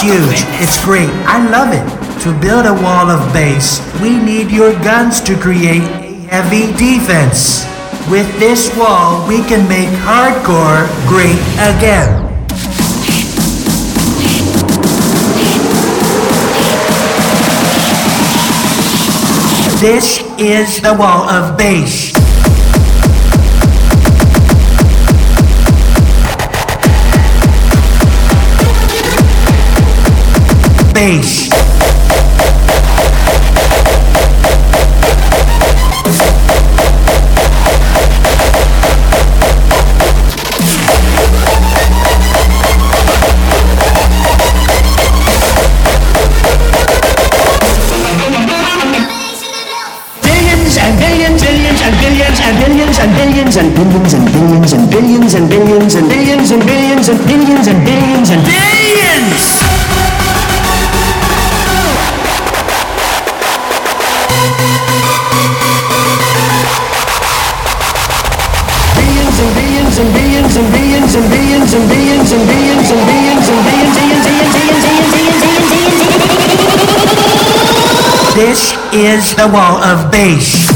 huge. It's great. I love it. To build a wall of bass, we need your guns to create a heavy defense. With this wall, we can make hardcore great again. This is the wall of bass. Bass. and billions and billions and billions and billions and billions and billions and billions and billions and billions This is the wall of bass.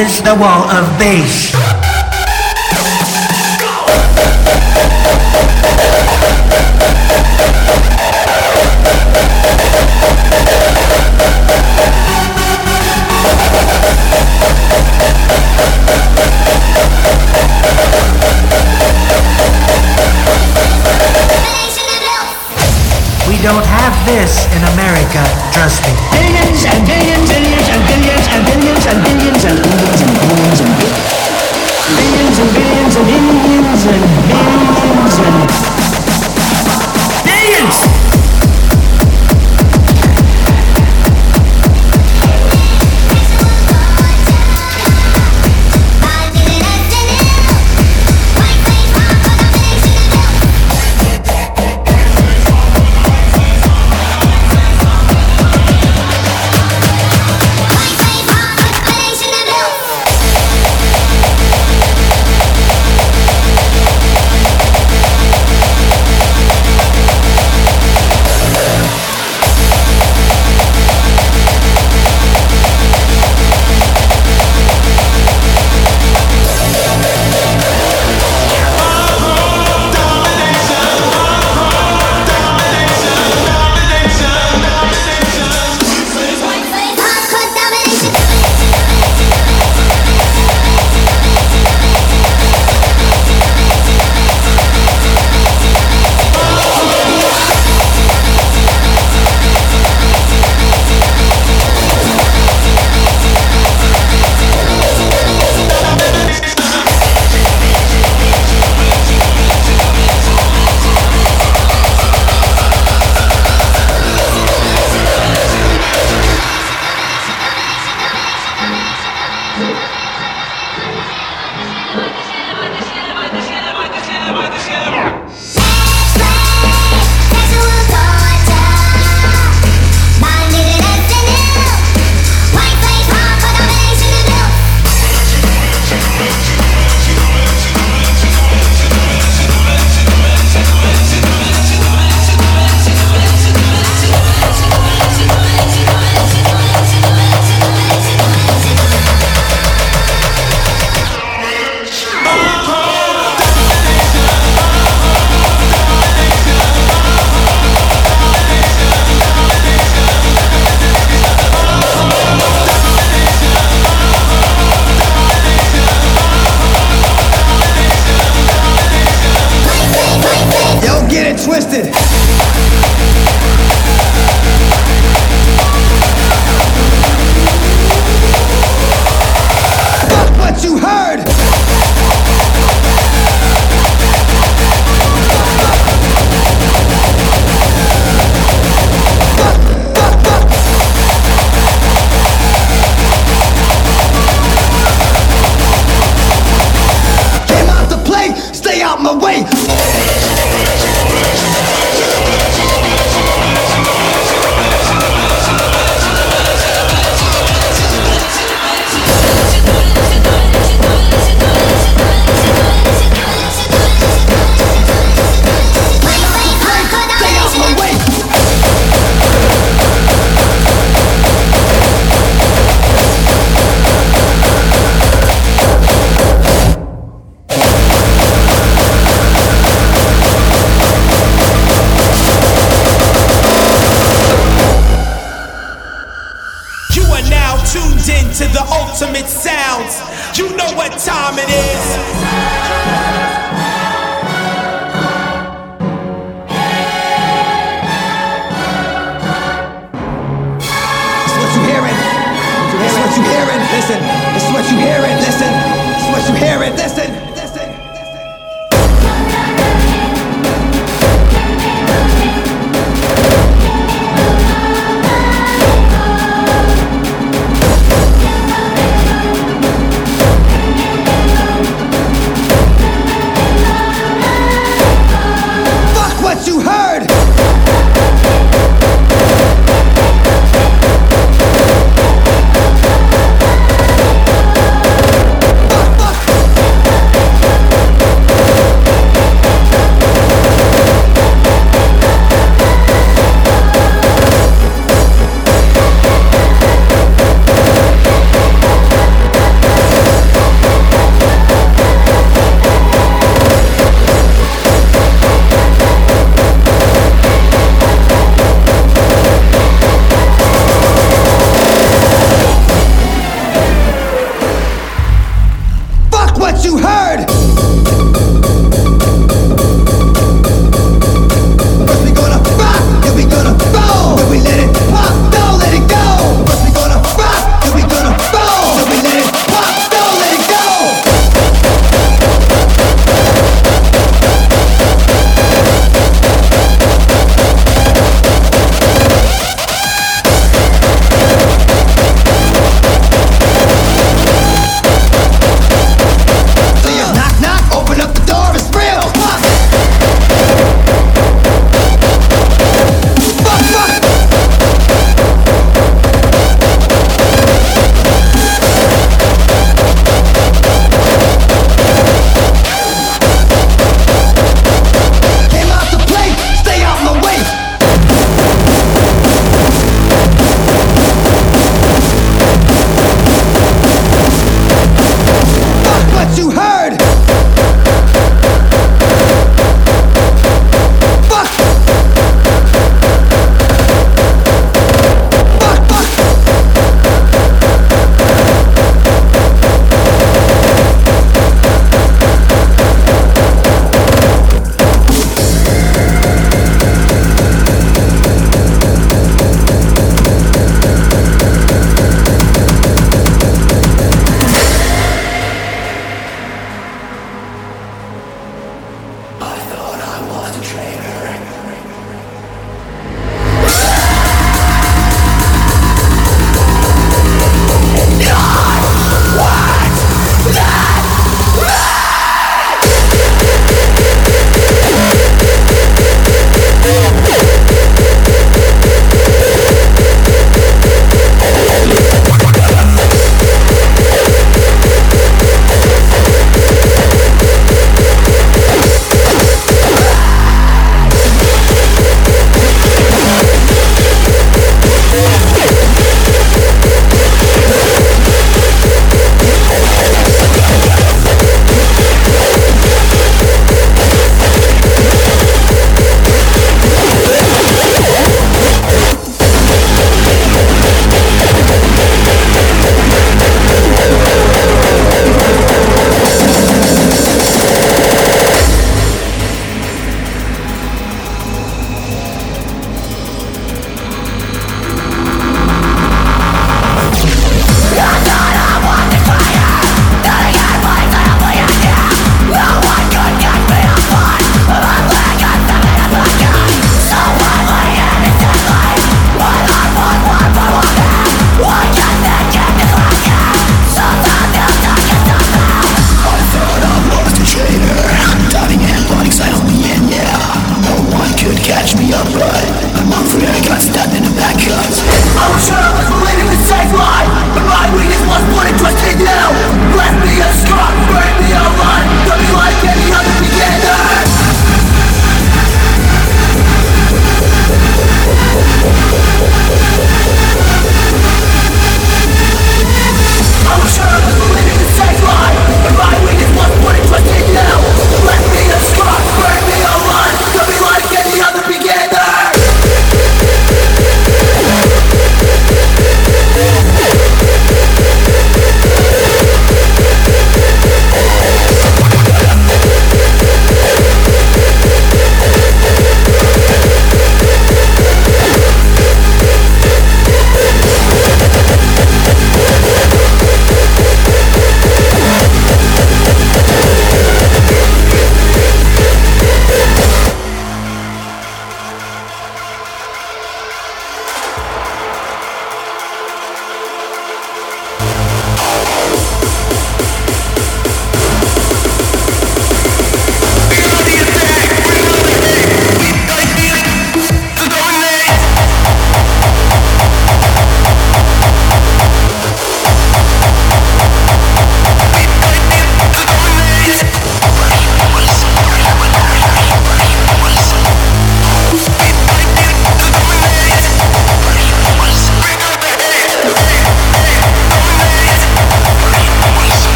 Is the wall of bass. Don't have this in America, trust me. Billions and billions, billions and billions and billions and billions and billions and billions and billions and billions and billions and billions and billions. Tuned in to the ultimate sounds. You know what time it is. This is what you hearing. This is what you hearing. Listen. This is what you hearing. Listen. This is what you hearing. Listen.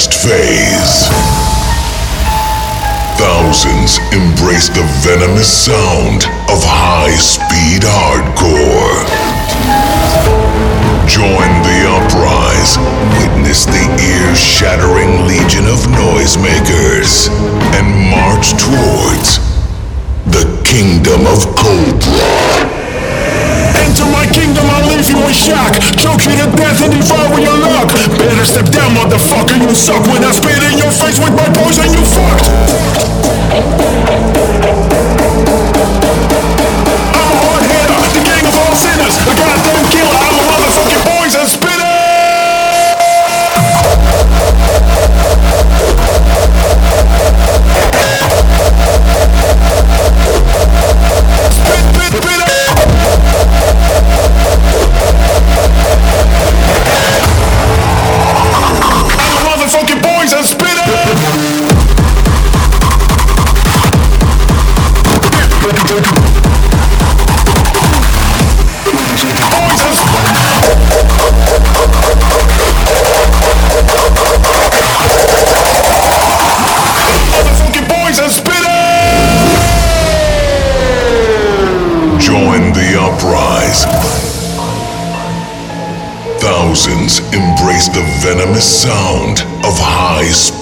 next phase. Thousands embrace the venomous sound of high speed hardcore. Join the uprise, witness the ear shattering legion of noisemakers, and march towards the kingdom of Cobra. Enter my kingdom, I'll leave you in shock. Choke you to death and devour your luck. Better step down, motherfucker, you suck When I spit in your face with my poison, you fucked. the sound of high speed.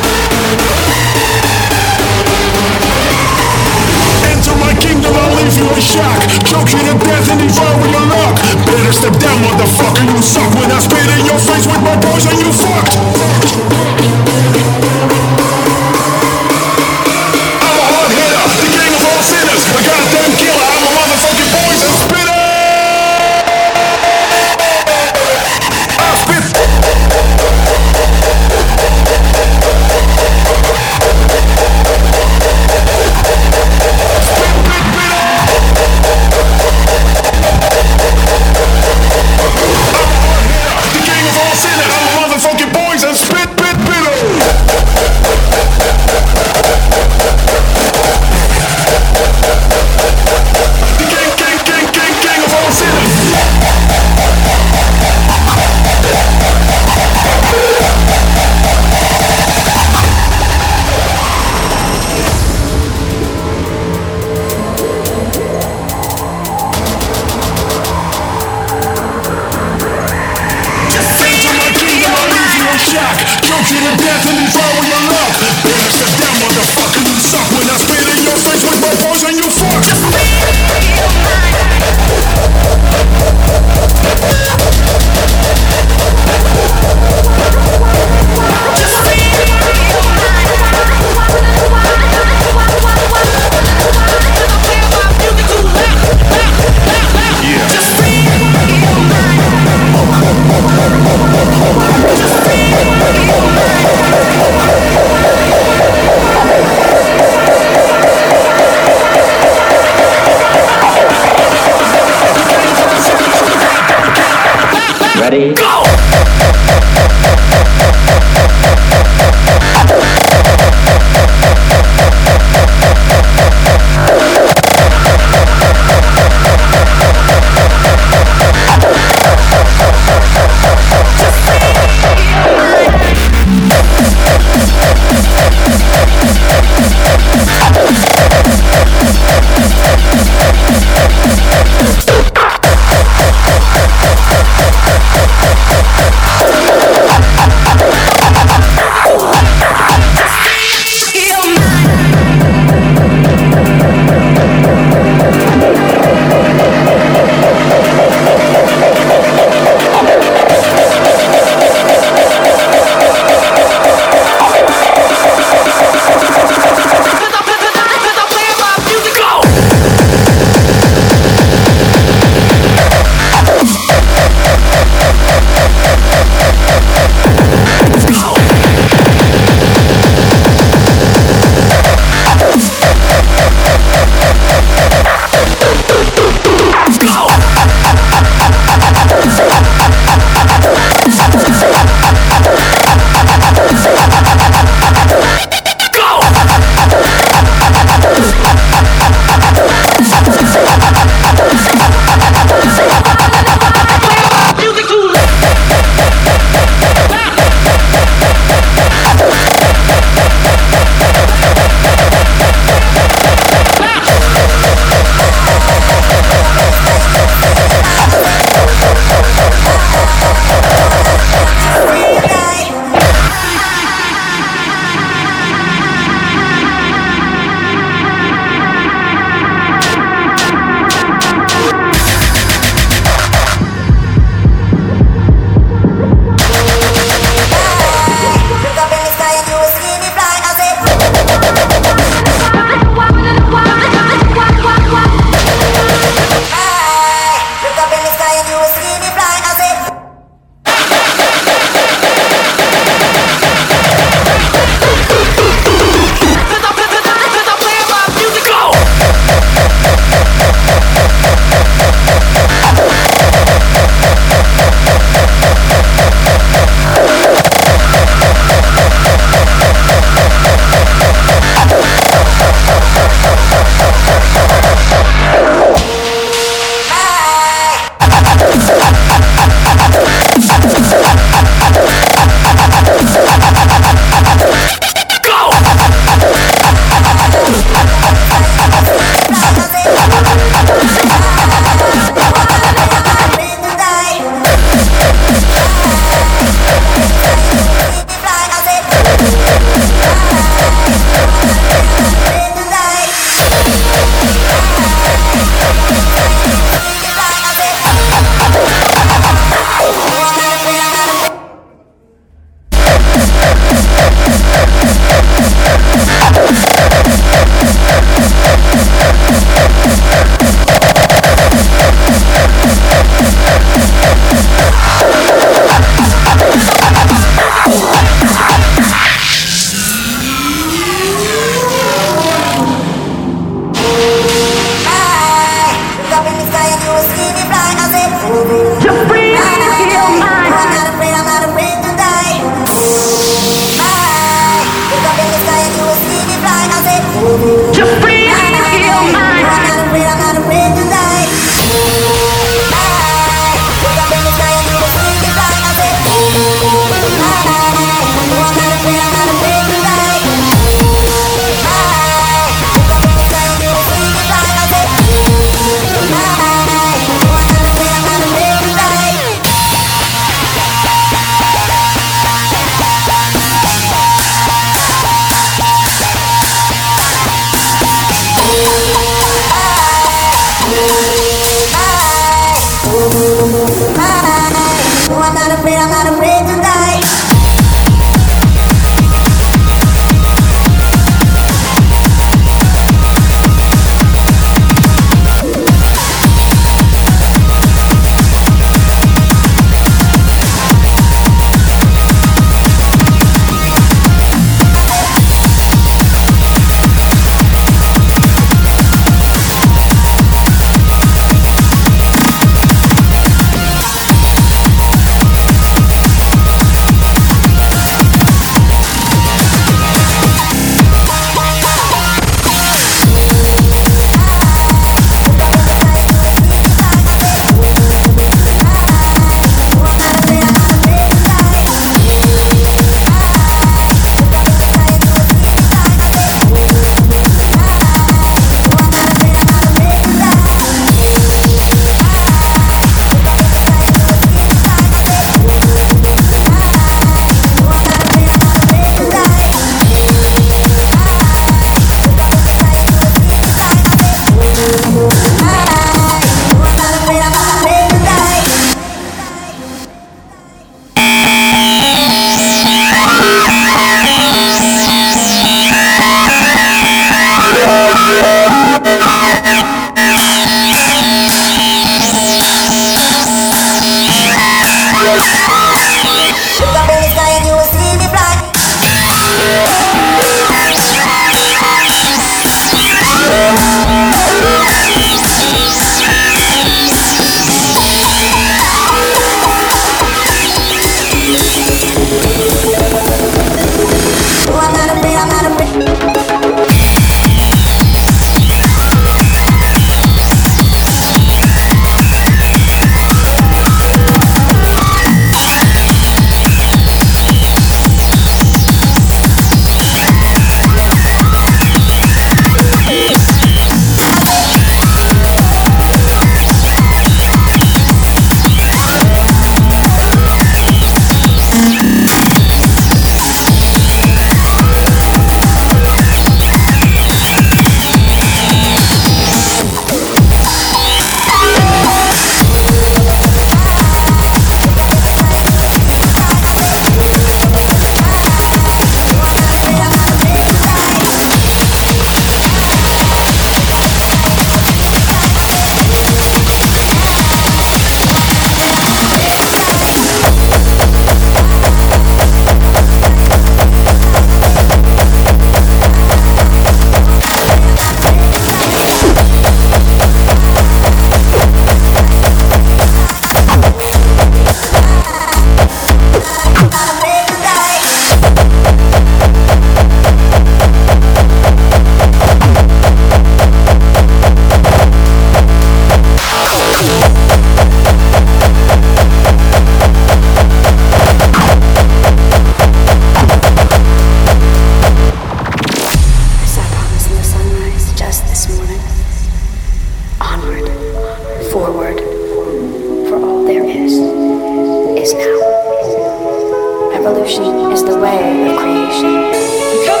Evolution is the way of creation.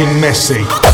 Fucking messy.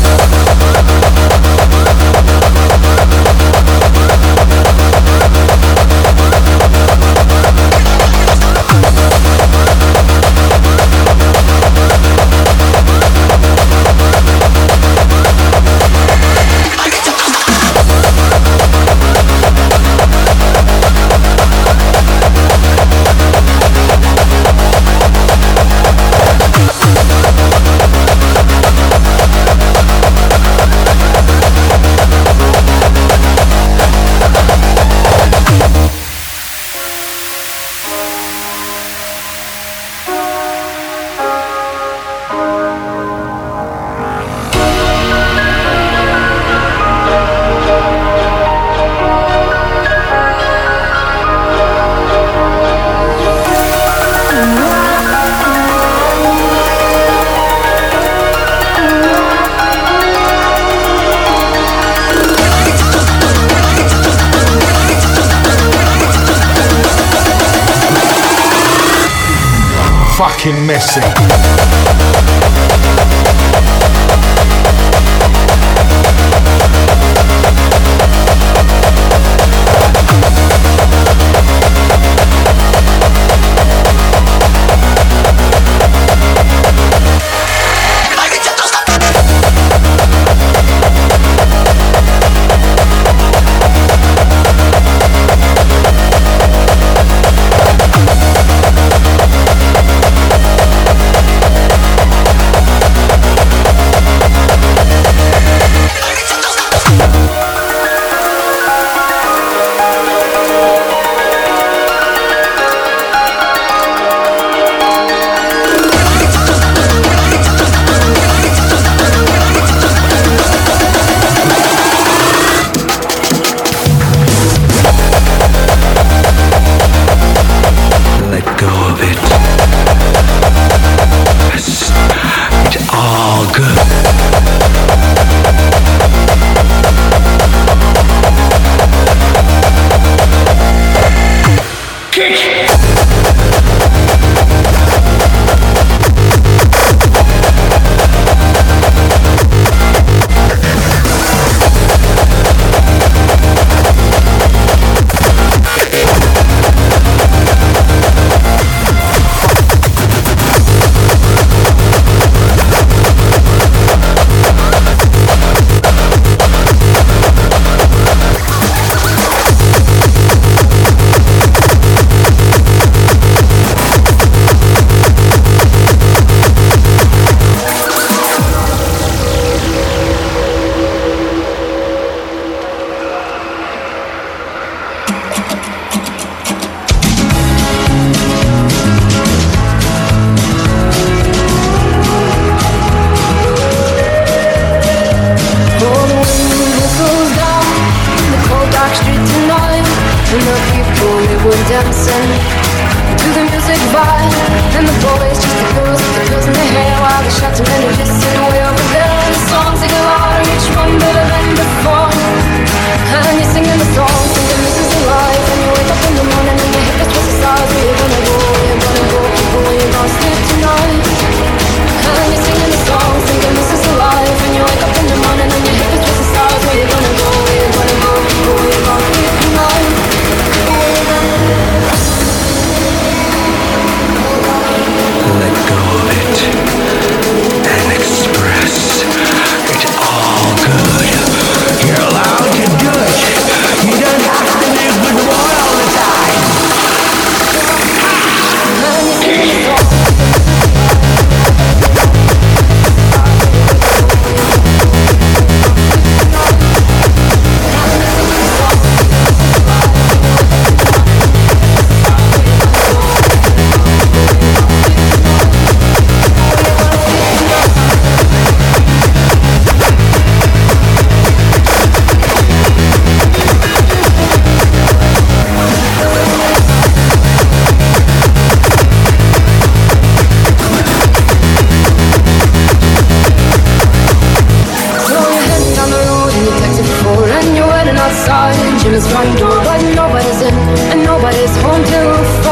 down to